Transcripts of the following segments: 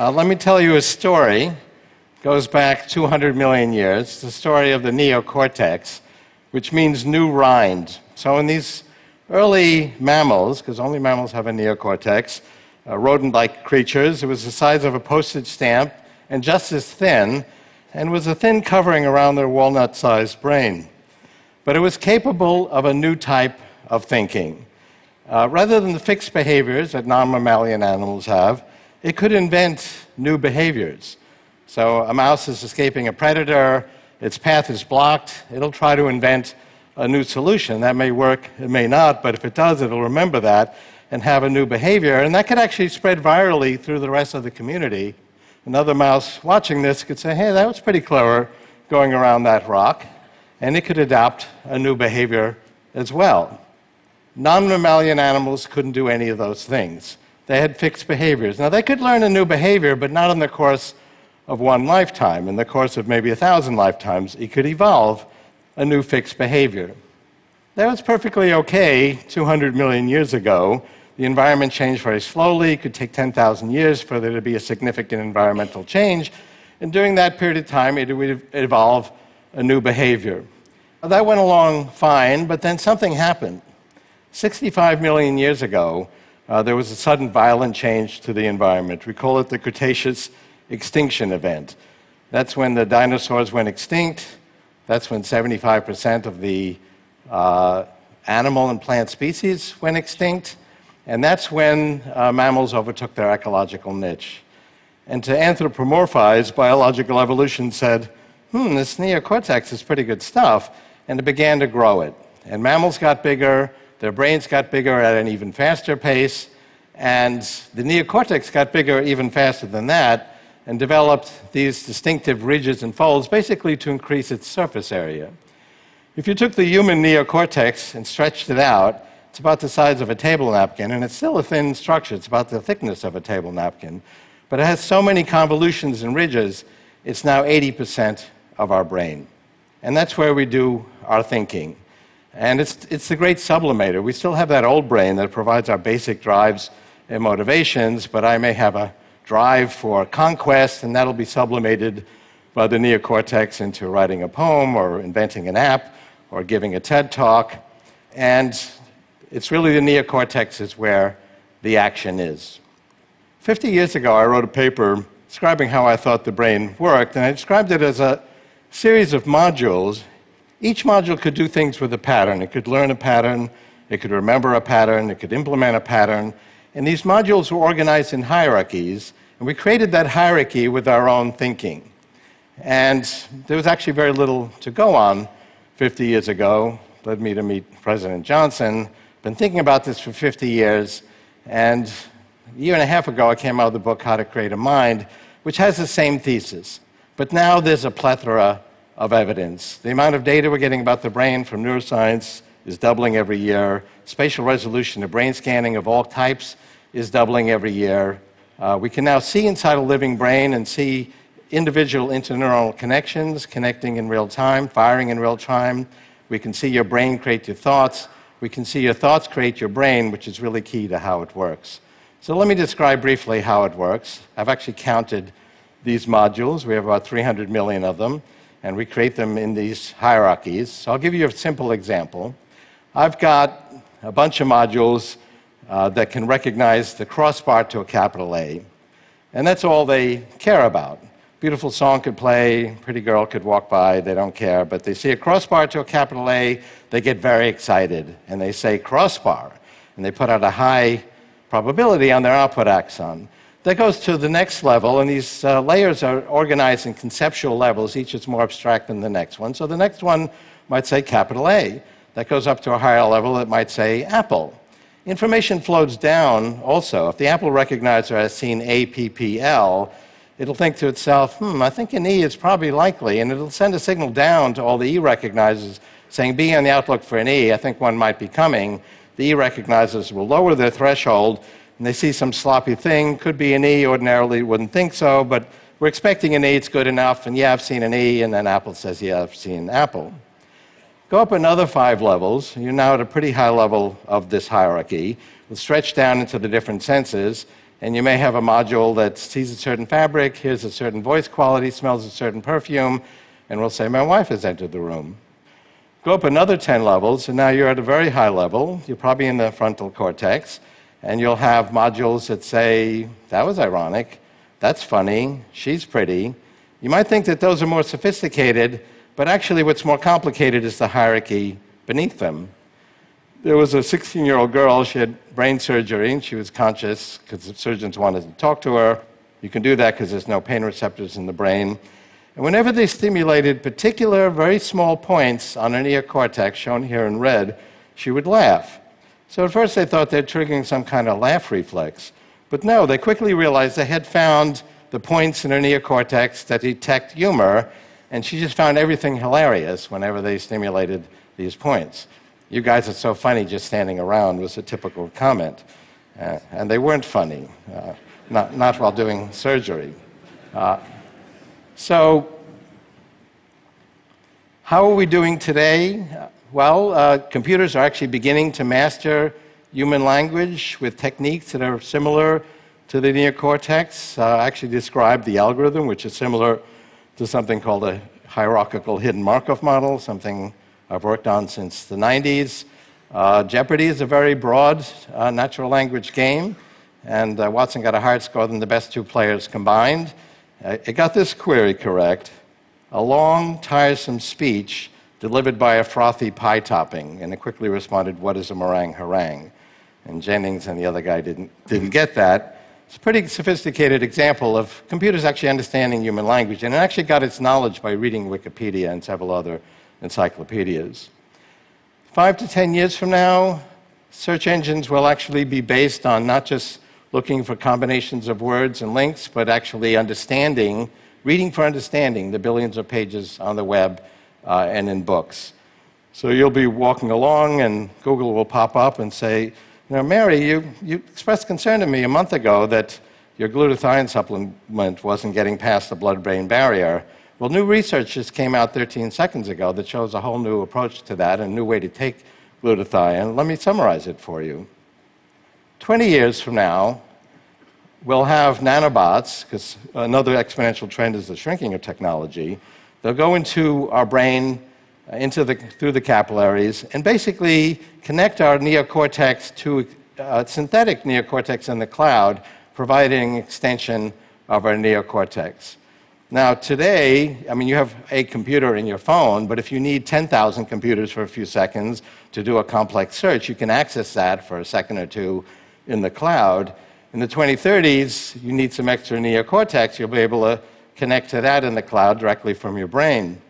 Uh, let me tell you a story. It goes back 200 million years. It's the story of the neocortex, which means new rind. So, in these early mammals, because only mammals have a neocortex, uh, rodent like creatures, it was the size of a postage stamp and just as thin, and was a thin covering around their walnut sized brain. But it was capable of a new type of thinking. Uh, rather than the fixed behaviors that non mammalian animals have, it could invent new behaviors. So a mouse is escaping a predator, its path is blocked, it'll try to invent a new solution. That may work, it may not, but if it does, it'll remember that and have a new behavior. And that could actually spread virally through the rest of the community. Another mouse watching this could say, hey, that was pretty clever going around that rock. And it could adopt a new behavior as well. Non mammalian animals couldn't do any of those things. They had fixed behaviors. Now, they could learn a new behavior, but not in the course of one lifetime. In the course of maybe a thousand lifetimes, it could evolve a new fixed behavior. That was perfectly okay 200 million years ago. The environment changed very slowly. It could take 10,000 years for there to be a significant environmental change. And during that period of time, it would evolve a new behavior. That went along fine, but then something happened. 65 million years ago, uh, there was a sudden violent change to the environment. We call it the Cretaceous extinction event. That's when the dinosaurs went extinct. That's when 75% of the uh, animal and plant species went extinct. And that's when uh, mammals overtook their ecological niche. And to anthropomorphize, biological evolution said, hmm, this neocortex is pretty good stuff, and it began to grow it. And mammals got bigger, their brains got bigger at an even faster pace, and the neocortex got bigger even faster than that and developed these distinctive ridges and folds basically to increase its surface area. If you took the human neocortex and stretched it out, it's about the size of a table napkin, and it's still a thin structure. It's about the thickness of a table napkin. But it has so many convolutions and ridges, it's now 80% of our brain. And that's where we do our thinking. And it's, it's the great sublimator. We still have that old brain that provides our basic drives and motivations, but I may have a drive for conquest, and that'll be sublimated by the neocortex into writing a poem or inventing an app or giving a TED talk. And it's really the neocortex is where the action is. 50 years ago, I wrote a paper describing how I thought the brain worked, and I described it as a series of modules each module could do things with a pattern. It could learn a pattern, it could remember a pattern, it could implement a pattern. And these modules were organized in hierarchies, and we created that hierarchy with our own thinking. And there was actually very little to go on 50 years ago. Led me to meet President Johnson. Been thinking about this for 50 years, and a year and a half ago I came out with the book How to Create a Mind, which has the same thesis. But now there's a plethora of evidence. The amount of data we're getting about the brain from neuroscience is doubling every year. Spatial resolution of brain scanning of all types is doubling every year. Uh, we can now see inside a living brain and see individual interneuronal connections connecting in real time, firing in real time. We can see your brain create your thoughts. We can see your thoughts create your brain, which is really key to how it works. So let me describe briefly how it works. I've actually counted these modules. We have about 300 million of them and we create them in these hierarchies. So I'll give you a simple example. I've got a bunch of modules uh, that can recognize the crossbar to a capital A, and that's all they care about. Beautiful song could play, pretty girl could walk by, they don't care, but they see a crossbar to a capital A, they get very excited, and they say crossbar, and they put out a high probability on their output axon. That goes to the next level, and these uh, layers are organized in conceptual levels. Each is more abstract than the next one. So the next one might say capital A. That goes up to a higher level, it might say Apple. Information flows down also. If the Apple recognizer has seen APPL, it'll think to itself, hmm, I think an E is probably likely, and it'll send a signal down to all the E recognizers saying, be on the outlook for an E, I think one might be coming. The E recognizers will lower their threshold and they see some sloppy thing, could be an E, ordinarily wouldn't think so, but we're expecting an E, it's good enough, and yeah, I've seen an E, and then Apple says, yeah, I've seen Apple. Go up another five levels, you're now at a pretty high level of this hierarchy. We'll stretch down into the different senses, and you may have a module that sees a certain fabric, hears a certain voice quality, smells a certain perfume, and will say, My wife has entered the room. Go up another 10 levels, and now you're at a very high level. You're probably in the frontal cortex, and you'll have modules that say, That was ironic, that's funny, she's pretty. You might think that those are more sophisticated, but actually, what's more complicated is the hierarchy beneath them. There was a 16 year old girl, she had brain surgery, and she was conscious because the surgeons wanted to talk to her. You can do that because there's no pain receptors in the brain. And whenever they stimulated particular, very small points on her neocortex, shown here in red, she would laugh. So at first they thought they're triggering some kind of laugh reflex. But no, they quickly realized they had found the points in her neocortex that detect humor, and she just found everything hilarious whenever they stimulated these points. You guys are so funny just standing around was a typical comment. Uh, and they weren't funny, uh, not, not while doing surgery. Uh, so, how are we doing today? Well, uh, computers are actually beginning to master human language with techniques that are similar to the neocortex. Uh, I actually described the algorithm, which is similar to something called a hierarchical hidden Markov model, something I've worked on since the 90s. Uh, Jeopardy is a very broad uh, natural language game, and uh, Watson got a higher score than the best two players combined. Uh, it got this query correct a long, tiresome speech delivered by a frothy pie topping, and it quickly responded, What is a meringue harangue? And Jennings and the other guy didn't, didn't get that. It's a pretty sophisticated example of computers actually understanding human language, and it actually got its knowledge by reading Wikipedia and several other encyclopedias. Five to ten years from now, search engines will actually be based on not just looking for combinations of words and links, but actually understanding, reading for understanding the billions of pages on the web uh, and in books. So you'll be walking along, and Google will pop up and say, know, Mary, you, you expressed concern to me a month ago that your glutathione supplement wasn't getting past the blood brain barrier. Well, new research just came out 13 seconds ago that shows a whole new approach to that, a new way to take glutathione. Let me summarize it for you. 20 years from now, we'll have nanobots, because another exponential trend is the shrinking of technology. They'll go into our brain, uh, into the, through the capillaries, and basically connect our neocortex to a uh, synthetic neocortex in the cloud, providing extension of our neocortex. Now, today, I mean, you have a computer in your phone, but if you need 10,000 computers for a few seconds to do a complex search, you can access that for a second or two in the cloud. In the 2030s, you need some extra neocortex, you'll be able to connect to that in the cloud directly from your brain.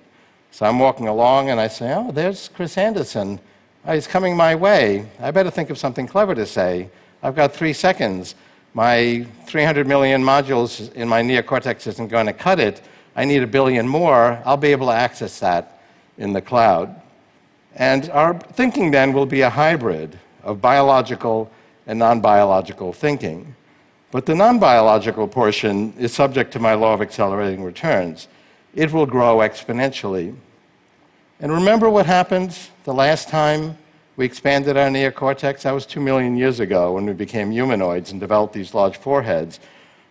So I'm walking along and I say, Oh, there's Chris Anderson. Oh, he's coming my way. I better think of something clever to say. I've got three seconds my 300 million modules in my neocortex isn't going to cut it. I need a billion more. I'll be able to access that in the cloud. And our thinking then will be a hybrid of biological and non biological thinking. But the non biological portion is subject to my law of accelerating returns. It will grow exponentially. And remember what happened the last time we expanded our neocortex. That was two million years ago when we became humanoids and developed these large foreheads.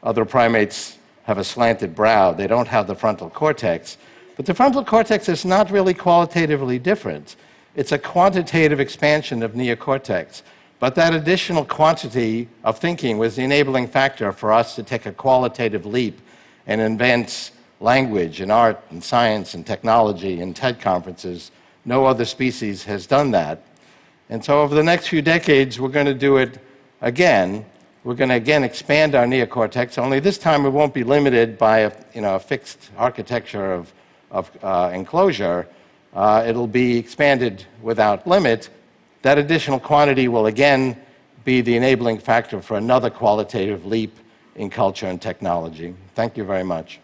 Other primates have a slanted brow, they don't have the frontal cortex. But the frontal cortex is not really qualitatively different. It's a quantitative expansion of neocortex. But that additional quantity of thinking was the enabling factor for us to take a qualitative leap and invent language and art and science and technology and TED conferences. No other species has done that. And so over the next few decades, we're going to do it again. We're going to again expand our neocortex, only this time it won't be limited by a, you know, a fixed architecture of, of uh, enclosure. Uh, it'll be expanded without limit. That additional quantity will again be the enabling factor for another qualitative leap in culture and technology. Thank you very much.